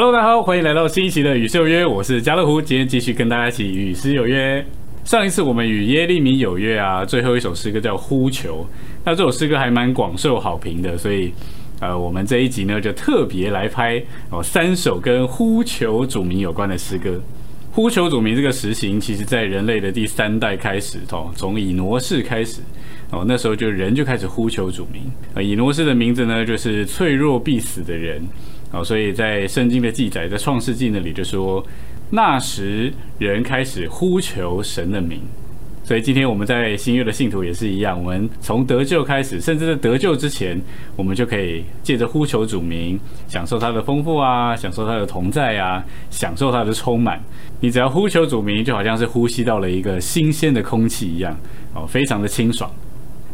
Hello，大家好，欢迎来到新一期的与诗有约，我是家乐福，今天继续跟大家一起与诗有约。上一次我们与耶利米有约啊，最后一首诗歌叫《呼求》，那这首诗歌还蛮广受好评的，所以呃，我们这一集呢就特别来拍哦三首跟呼求主名有关的诗歌。呼求主名这个实行，其实在人类的第三代开始哦，从以挪士开始哦，那时候就人就开始呼求主名。呃，以挪士的名字呢，就是脆弱必死的人。哦，所以在圣经的记载，在创世纪那里就说，那时人开始呼求神的名。所以今天我们在新约的信徒也是一样，我们从得救开始，甚至在得救之前，我们就可以借着呼求主名，享受他的丰富啊，享受他的同在啊，享受他的充满。你只要呼求主名，就好像是呼吸到了一个新鲜的空气一样，哦，非常的清爽。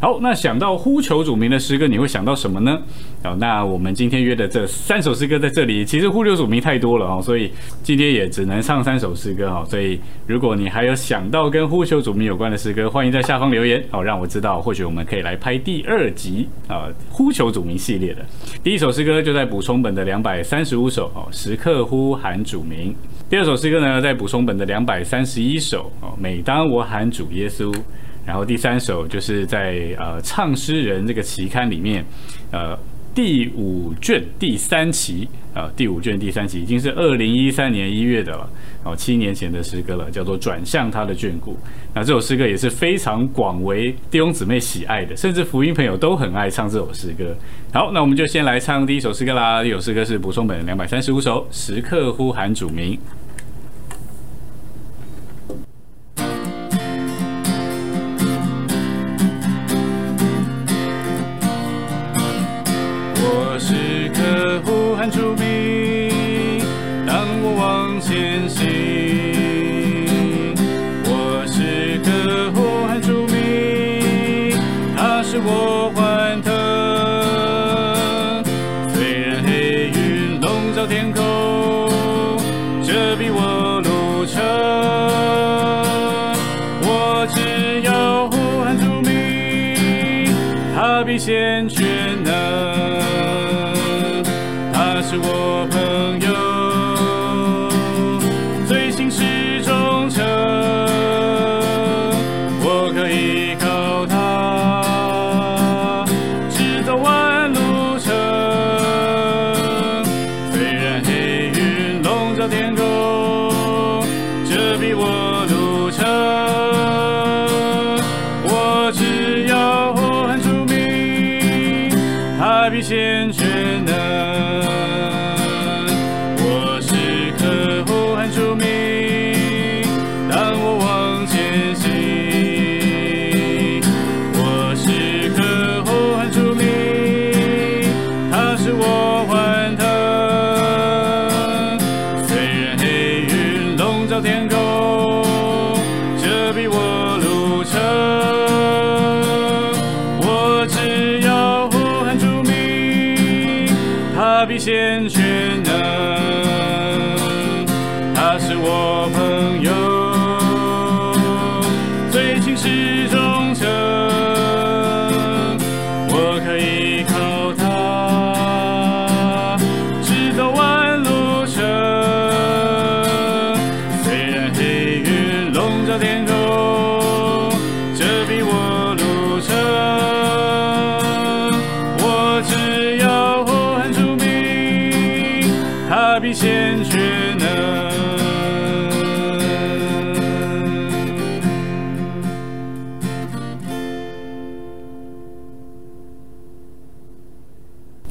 好，那想到呼求主名的诗歌，你会想到什么呢？好，那我们今天约的这三首诗歌在这里，其实呼求主名太多了哦，所以今天也只能唱三首诗歌哈。所以如果你还有想到跟呼求主名有关的诗歌，欢迎在下方留言哦，让我知道，或许我们可以来拍第二集啊呼求主名系列的。第一首诗歌就在补充本的两百三十五首哦，时刻呼喊主名。第二首诗歌呢，在补充本的两百三十一首哦，每当我喊主耶稣。然后第三首就是在呃唱诗人这个期刊里面，呃第五卷第三期啊第五卷第三期已经是二零一三年一月的了哦七年前的诗歌了，叫做转向他的眷顾。那这首诗歌也是非常广为弟兄姊妹喜爱的，甚至福音朋友都很爱唱这首诗歌。好，那我们就先来唱第一首诗歌啦。第一首诗歌是补充本两百三十五首，时刻呼喊主名。出兵当我往前行。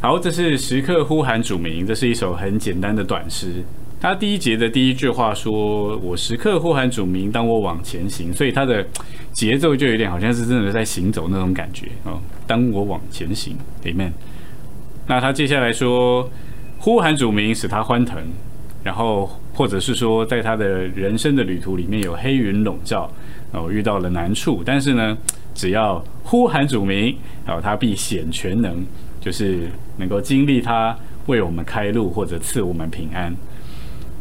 好，这是时刻呼喊主名，这是一首很简单的短诗。它第一节的第一句话说：“我时刻呼喊主名，当我往前行。”所以它的节奏就有点好像是真的在行走那种感觉哦。当我往前行，Amen。那他接下来说。呼喊主名使他欢腾，然后或者是说，在他的人生的旅途里面有黑云笼罩，哦，遇到了难处，但是呢，只要呼喊主名，哦，他必显全能，就是能够经历他为我们开路或者赐我们平安。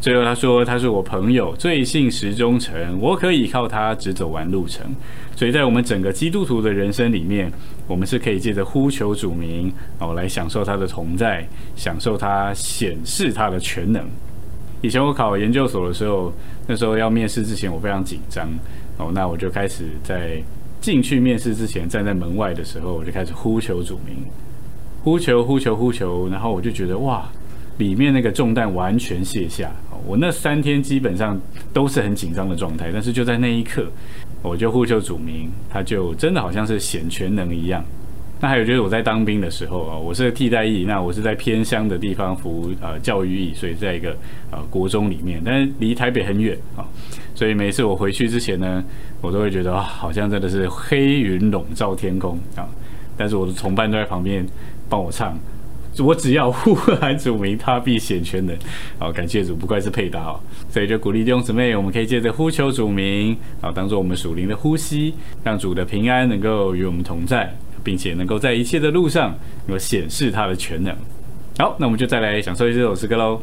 最后他说他是我朋友，最信实忠诚，我可以靠他直走完路程。所以在我们整个基督徒的人生里面，我们是可以借着呼求主名哦，来享受他的同在，享受他显示他的全能。以前我考研究所的时候，那时候要面试之前，我非常紧张哦，那我就开始在进去面试之前，站在门外的时候，我就开始呼求主名，呼求呼求呼求，然后我就觉得哇。里面那个重担完全卸下，我那三天基本上都是很紧张的状态，但是就在那一刻，我就呼求主名，他就真的好像是显全能一样。那还有就是我在当兵的时候啊，我是替代役，那我是在偏乡的地方服呃教育役，所以在一个呃国中里面，但是离台北很远啊，所以每次我回去之前呢，我都会觉得，好像真的是黑云笼罩天空啊，但是我的同伴都在旁边帮我唱。我只要呼喊主名，他必显全能。好，感谢主，不愧是配搭哦。所以就鼓励弟兄姊妹，我们可以借着呼求主名，啊，当做我们属灵的呼吸，让主的平安能够与我们同在，并且能够在一切的路上，能够显示他的全能。好，那我们就再来享受这首诗歌喽。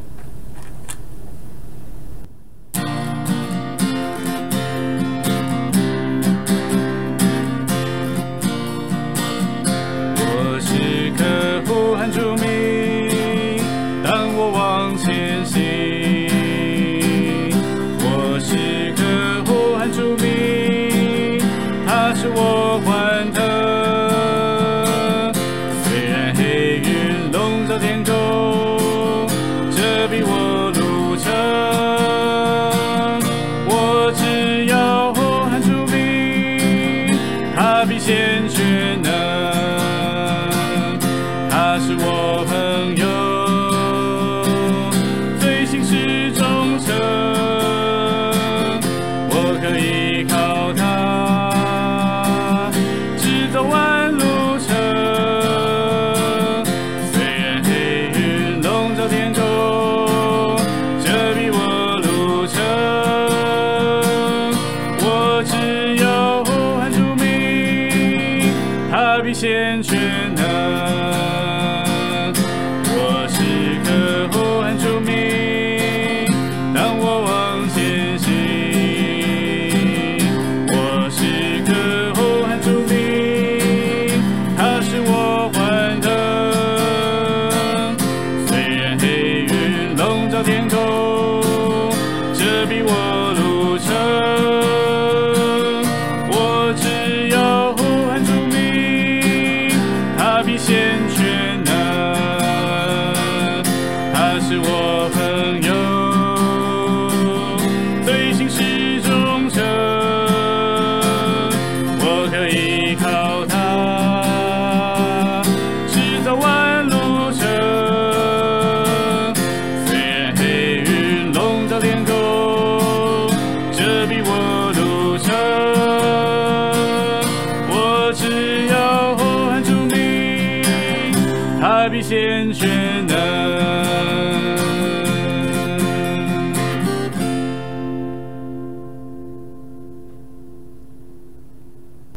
坚持能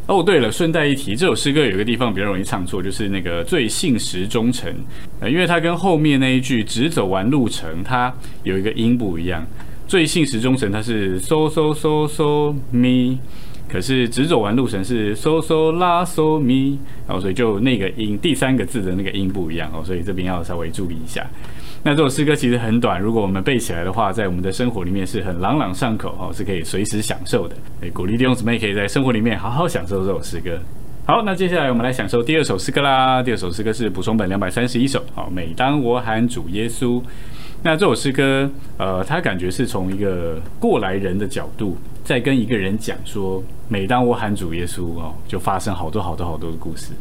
哦，对了，顺带一提，这首诗歌有一个地方比较容易唱错，就是那个最信实忠诚，呃，因为它跟后面那一句只走完路程，它有一个音不一样。最信实忠诚，它是 so so so so me，可是只走完路程是 so so la so me，然后所以就那个音第三个字的那个音不一样哦，所以这边要稍微注意一下。那这首诗歌其实很短，如果我们背起来的话，在我们的生活里面是很朗朗上口哦，是可以随时享受的。诶，鼓励弟兄姊妹可以在生活里面好好享受这首诗歌。好，那接下来我们来享受第二首诗歌啦。第二首诗歌是补充本两百三十一首。好，每当我喊主耶稣，那这首诗歌，呃，它感觉是从一个过来人的角度，在跟一个人讲说，每当我喊主耶稣哦，就发生好多好多好多的故事。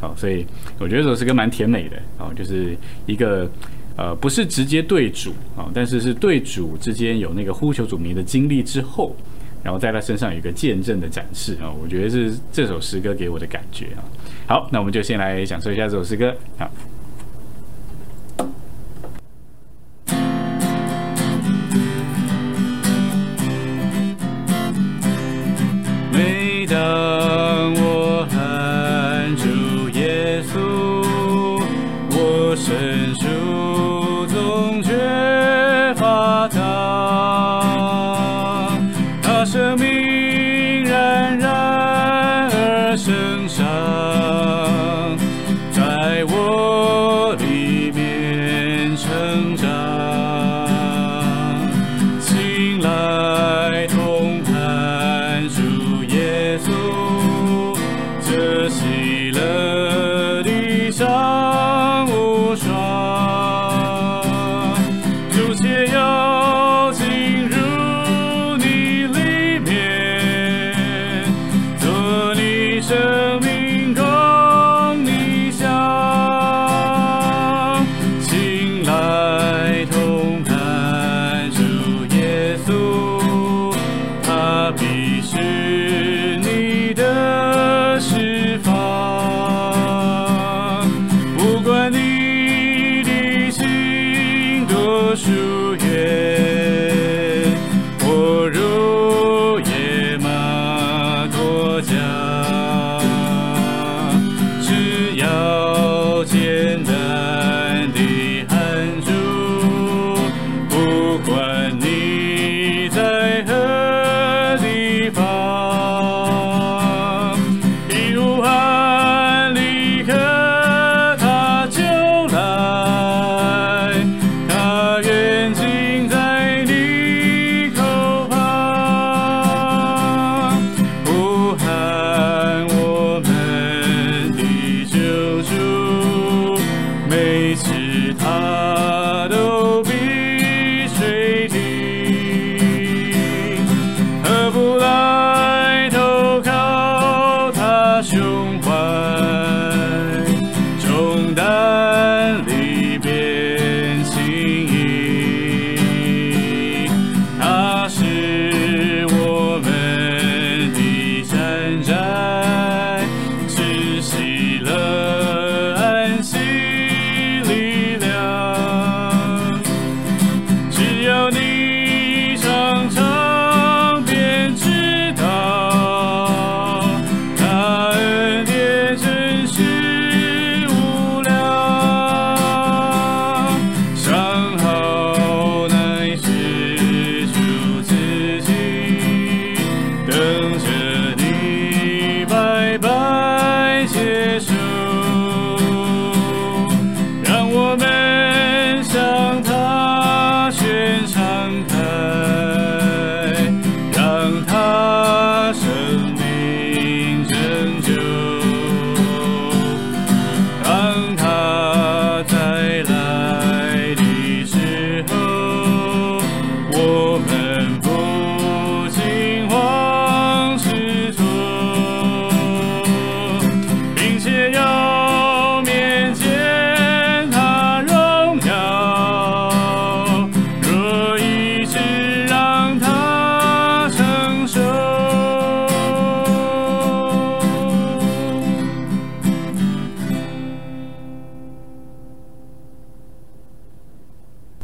好，所以我觉得这首诗歌蛮甜美的哦，就是一个。呃，不是直接对主啊，但是是对主之间有那个呼求主名的经历之后，然后在他身上有一个见证的展示啊，我觉得是这首诗歌给我的感觉啊。好，那我们就先来享受一下这首诗歌啊。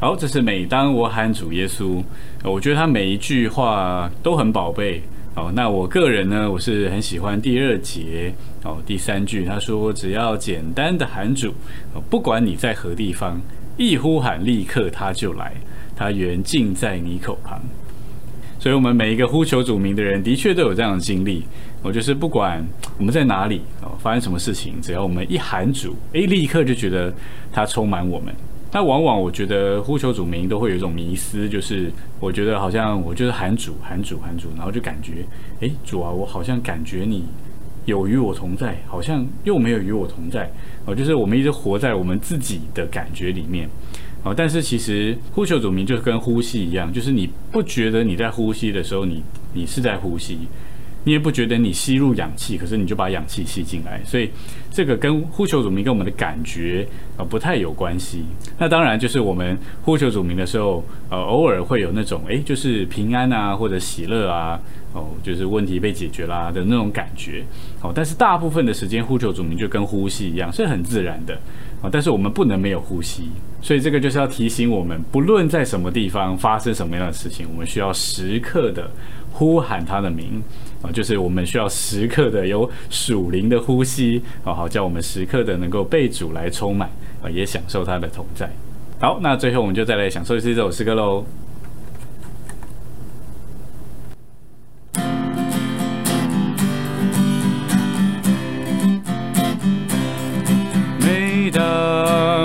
好，这是每当我喊主耶稣，我觉得他每一句话都很宝贝。哦，那我个人呢，我是很喜欢第二节哦，第三句他说，只要简单的喊主，不管你在何地方，一呼喊，立刻他就来，他原近在你口旁。所以，我们每一个呼求主名的人，的确都有这样的经历。我就是不管我们在哪里哦，发生什么事情，只要我们一喊主，诶，立刻就觉得他充满我们。那往往我觉得呼求主名都会有一种迷思，就是我觉得好像我就是喊主喊主喊主，然后就感觉，诶，主啊，我好像感觉你有与我同在，好像又没有与我同在，哦，就是我们一直活在我们自己的感觉里面，哦，但是其实呼求主名就跟呼吸一样，就是你不觉得你在呼吸的时候，你你是在呼吸。你也不觉得你吸入氧气，可是你就把氧气吸进来，所以这个跟呼求主名跟我们的感觉啊不太有关系。那当然就是我们呼求主名的时候，呃，偶尔会有那种诶，就是平安啊或者喜乐啊，哦，就是问题被解决啦的那种感觉。哦，但是大部分的时间呼求主名就跟呼吸一样，是很自然的。啊，但是我们不能没有呼吸，所以这个就是要提醒我们，不论在什么地方发生什么样的事情，我们需要时刻的呼喊他的名。啊，就是我们需要时刻的有属灵的呼吸，好好叫我们时刻的能够被主来充满啊，也享受他的同在。好，那最后我们就再来享受一次这首诗歌喽。每当。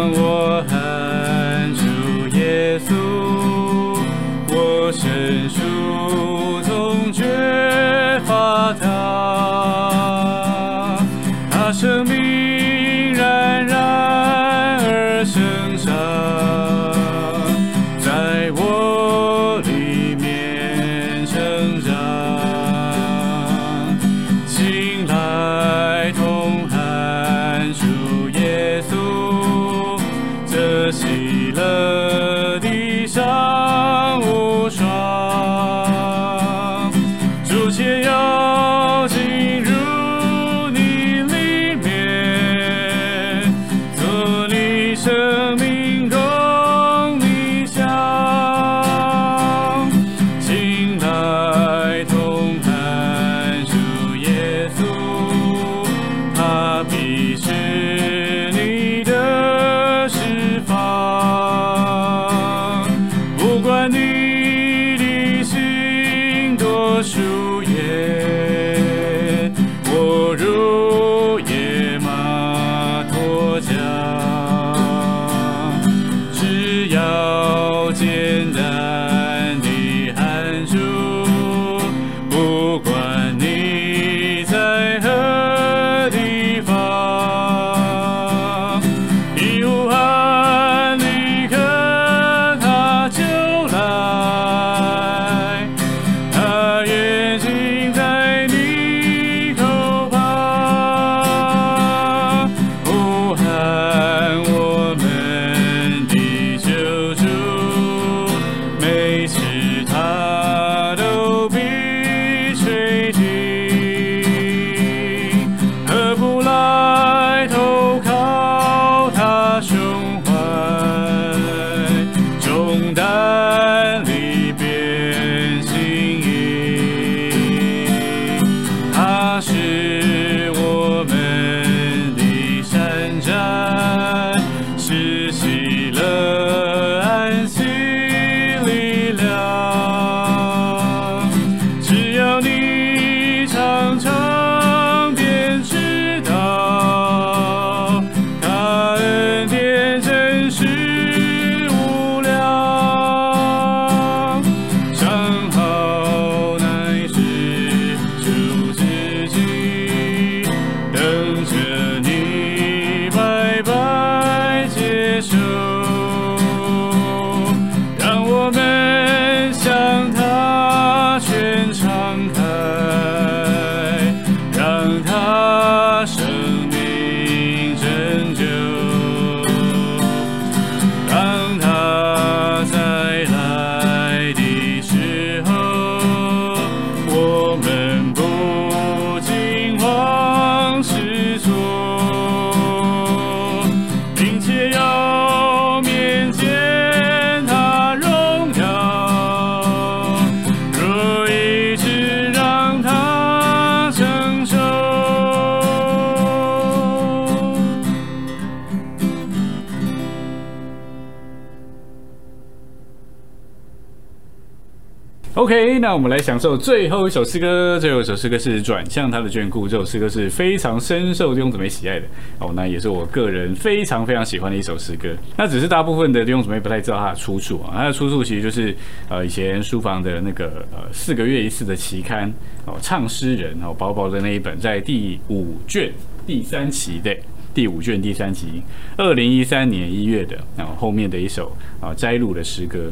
OK，那我们来享受最后一首诗歌。最后一首诗歌是转向他的眷顾，这首诗歌是非常深受弟兄姊妹喜爱的哦。那也是我个人非常非常喜欢的一首诗歌。那只是大部分的弟兄姊妹不太知道它的出处啊。它的出处其实就是呃以前书房的那个呃四个月一次的期刊哦，唱诗人哦，薄薄的那一本，在第五卷第三期的第五卷第三期，二零一三年一月的，然后后面的一首啊摘录的诗歌。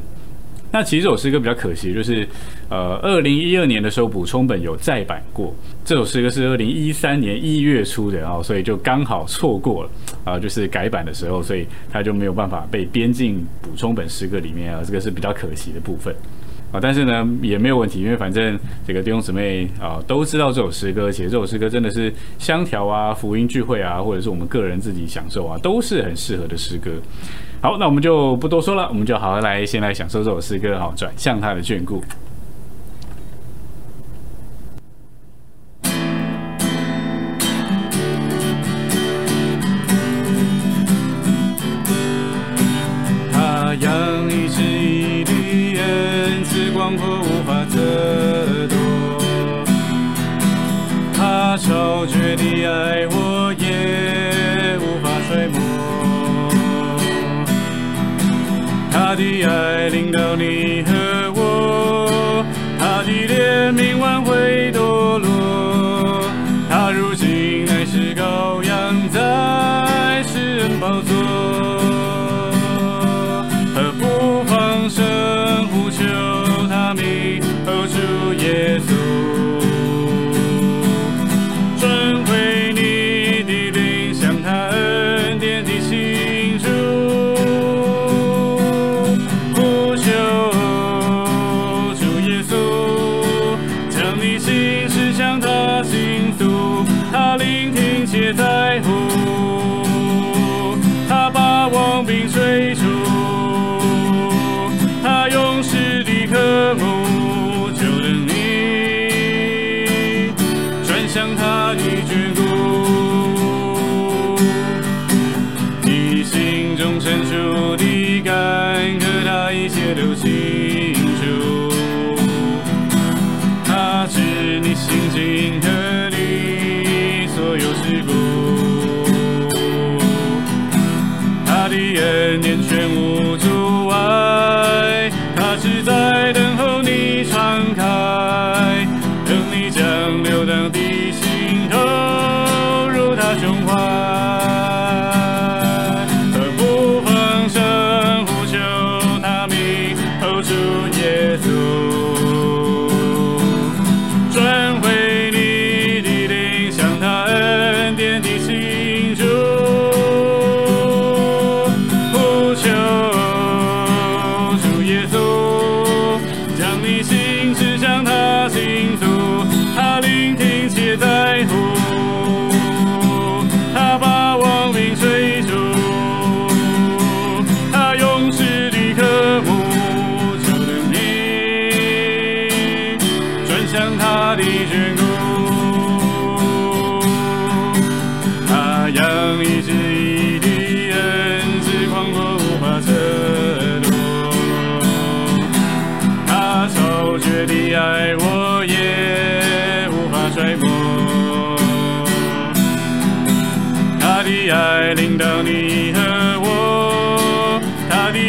那其实这首诗歌比较可惜，就是呃，二零一二年的时候补充本有再版过，这首诗歌是二零一三年一月出的啊，所以就刚好错过了啊，就是改版的时候，所以它就没有办法被编进补充本诗歌里面啊，这个是比较可惜的部分。啊。但是呢，也没有问题，因为反正这个弟兄姊妹啊都知道这首诗歌，且这首诗歌真的是香调啊、福音聚会啊，或者是我们个人自己享受啊，都是很适合的诗歌。好，那我们就不多说了，我们就好好来先来享受这首诗歌，好，转向他的眷顾。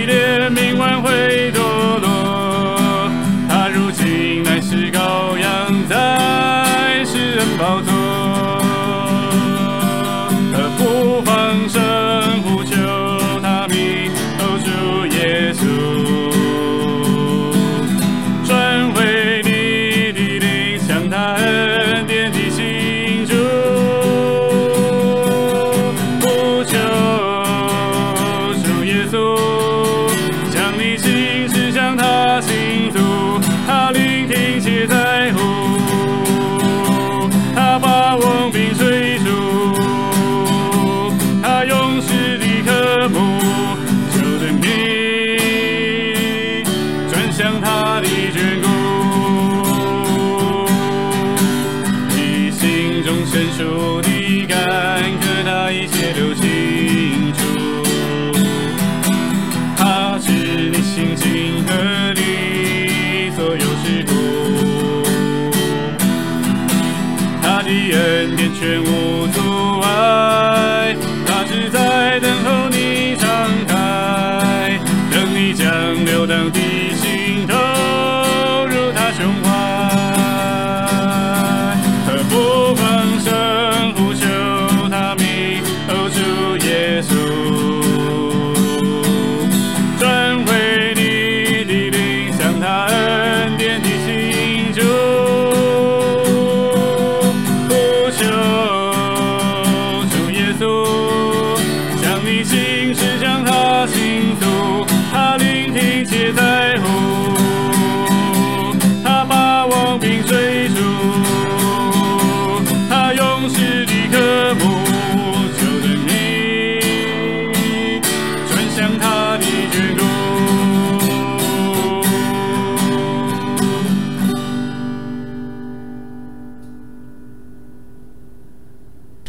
列明晚会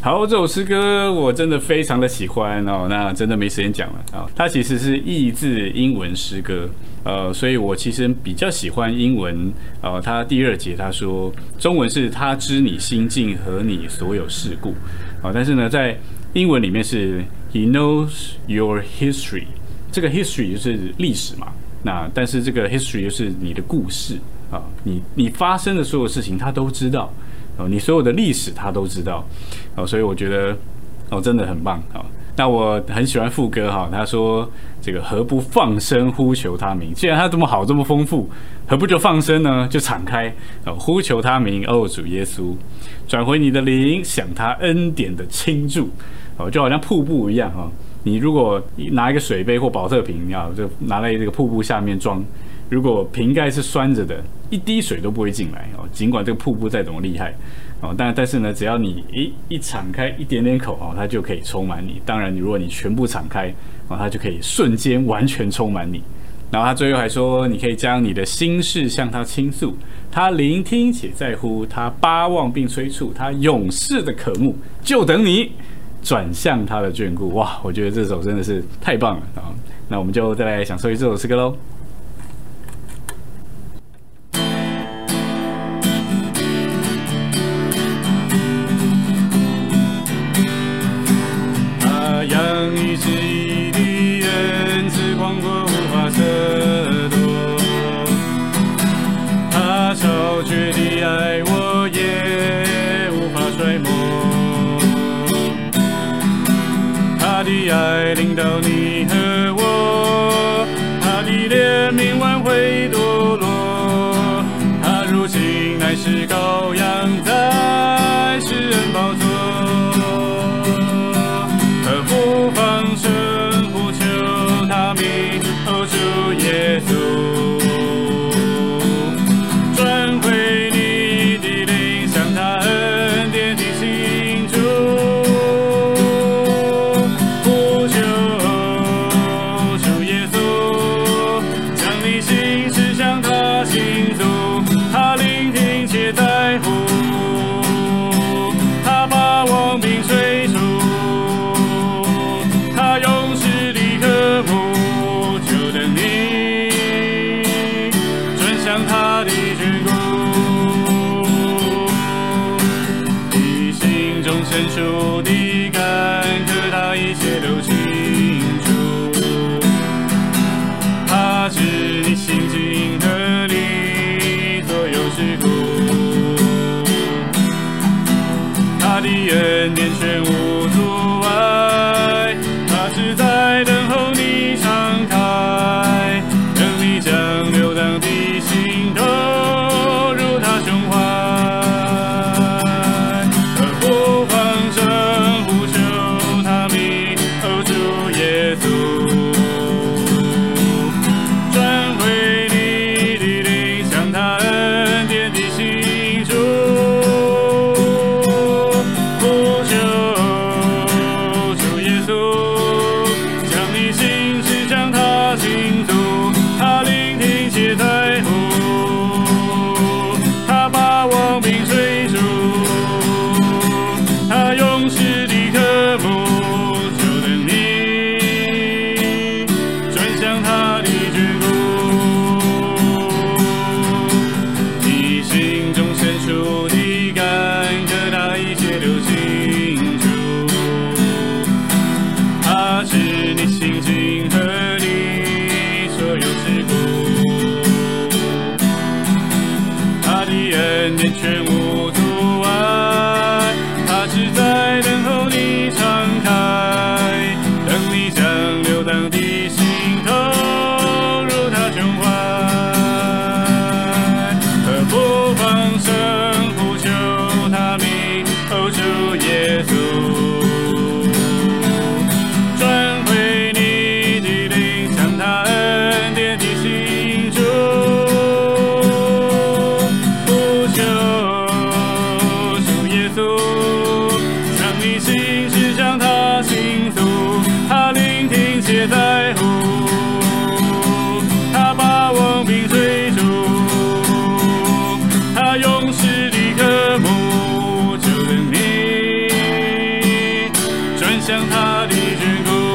好，这首诗歌我真的非常的喜欢哦。那真的没时间讲了啊、它其实是译自英文诗歌，呃，所以我其实比较喜欢英文。呃，它第二节他说，中文是他知你心境和你所有事故啊、但是呢，在英文里面是 He knows your history，这个 history 就是历史嘛。那但是这个 history 就是你的故事啊，你你发生的所有事情他都知道。哦，你所有的历史他都知道，哦，所以我觉得哦真的很棒啊、哦。那我很喜欢副歌哈、他说这个何不放声呼求他名？既然他这么好这么丰富，何不就放声呢？就敞开哦，呼求他名，哦主耶稣，转回你的灵，想他恩典的倾注哦，就好像瀑布一样哈、哦。你如果拿一个水杯或保特瓶啊，就拿来这个瀑布下面装。如果瓶盖是拴着的，一滴水都不会进来。尽管这个瀑布再怎么厉害哦，但但是呢，只要你一一敞开一点点口哦，它就可以充满你。当然，你如果你全部敞开哦，它就可以瞬间完全充满你。然后他最后还说，你可以将你的心事向他倾诉，他聆听且在乎，他巴望并催促，他永世的渴慕，就等你转向他的眷顾。哇，我觉得这首真的是太棒了啊！那我们就再来享受一这首诗歌喽。他的恩典全无阻碍，他是在。向他的天空。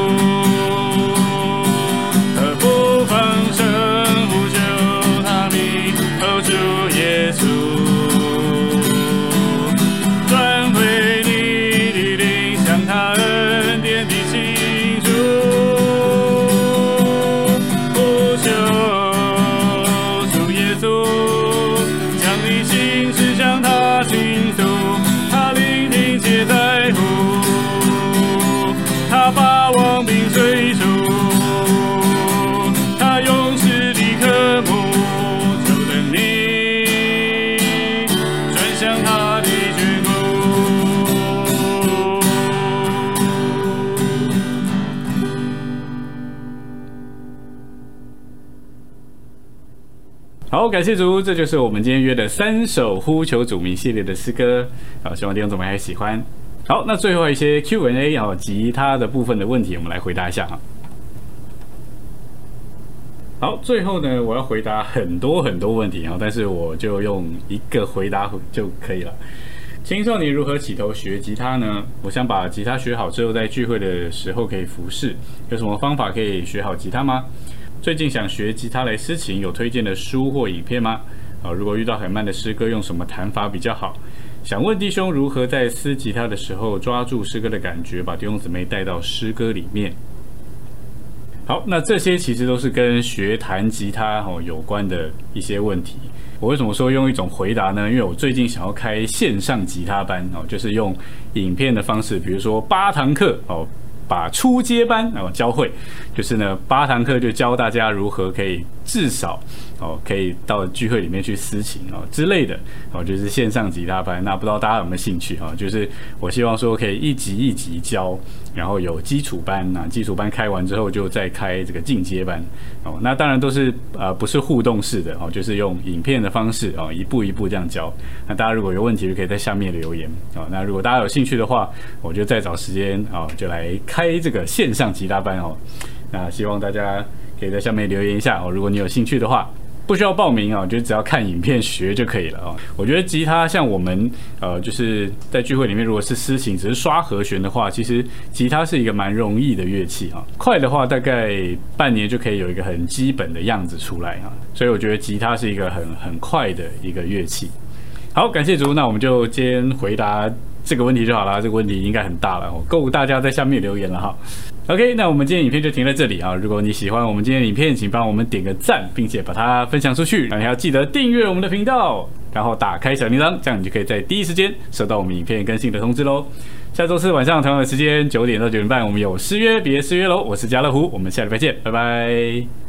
感谢主，这就是我们今天约的三首呼求主名系列的诗歌。好，希望弟兄姊妹还喜欢。好，那最后一些 Q&A 啊，吉他的部分的问题，我们来回答一下哈。好，最后呢，我要回答很多很多问题啊，但是我就用一个回答就可以了。青少年如何起头学吉他呢？我想把吉他学好之后，在聚会的时候可以服侍。有什么方法可以学好吉他吗？最近想学吉他来诗琴，有推荐的书或影片吗？啊，如果遇到很慢的诗歌，用什么弹法比较好？想问弟兄如何在撕吉他的时候抓住诗歌的感觉，把弟兄姊妹带到诗歌里面。好，那这些其实都是跟学弹吉他哦有关的一些问题。我为什么说用一种回答呢？因为我最近想要开线上吉他班哦，就是用影片的方式，比如说八堂课哦。把初阶班哦教会，就是呢八堂课就教大家如何可以至少哦可以到聚会里面去私情哦之类的哦，就是线上吉他班。那不知道大家有没有兴趣哈？就是我希望说可以一级一级教，然后有基础班那基础班开完之后就再开这个进阶班哦。那当然都是呃不是互动式的哦，就是用影片的方式哦一步一步这样教。那大家如果有问题就可以在下面留言哦。那如果大家有兴趣的话，我就再找时间哦就来。开这个线上吉他班哦，那希望大家可以在下面留言一下哦。如果你有兴趣的话，不需要报名啊，就只要看影片学就可以了啊。我觉得吉他像我们呃，就是在聚会里面，如果是私琴只是刷和弦的话，其实吉他是一个蛮容易的乐器啊。快的话大概半年就可以有一个很基本的样子出来啊。所以我觉得吉他是一个很很快的一个乐器。好，感谢主，那我们就先回答。这个问题就好了，这个问题应该很大了，够大家在下面留言了哈。OK，那我们今天影片就停在这里啊。如果你喜欢我们今天影片，请帮我们点个赞，并且把它分享出去。那你要记得订阅我们的频道，然后打开小铃铛，这样你就可以在第一时间收到我们影片更新的通知喽。下周四晚上同样的时间九点到九点半，我们有失约别失约喽。我是家乐福，我们下礼拜见，拜拜。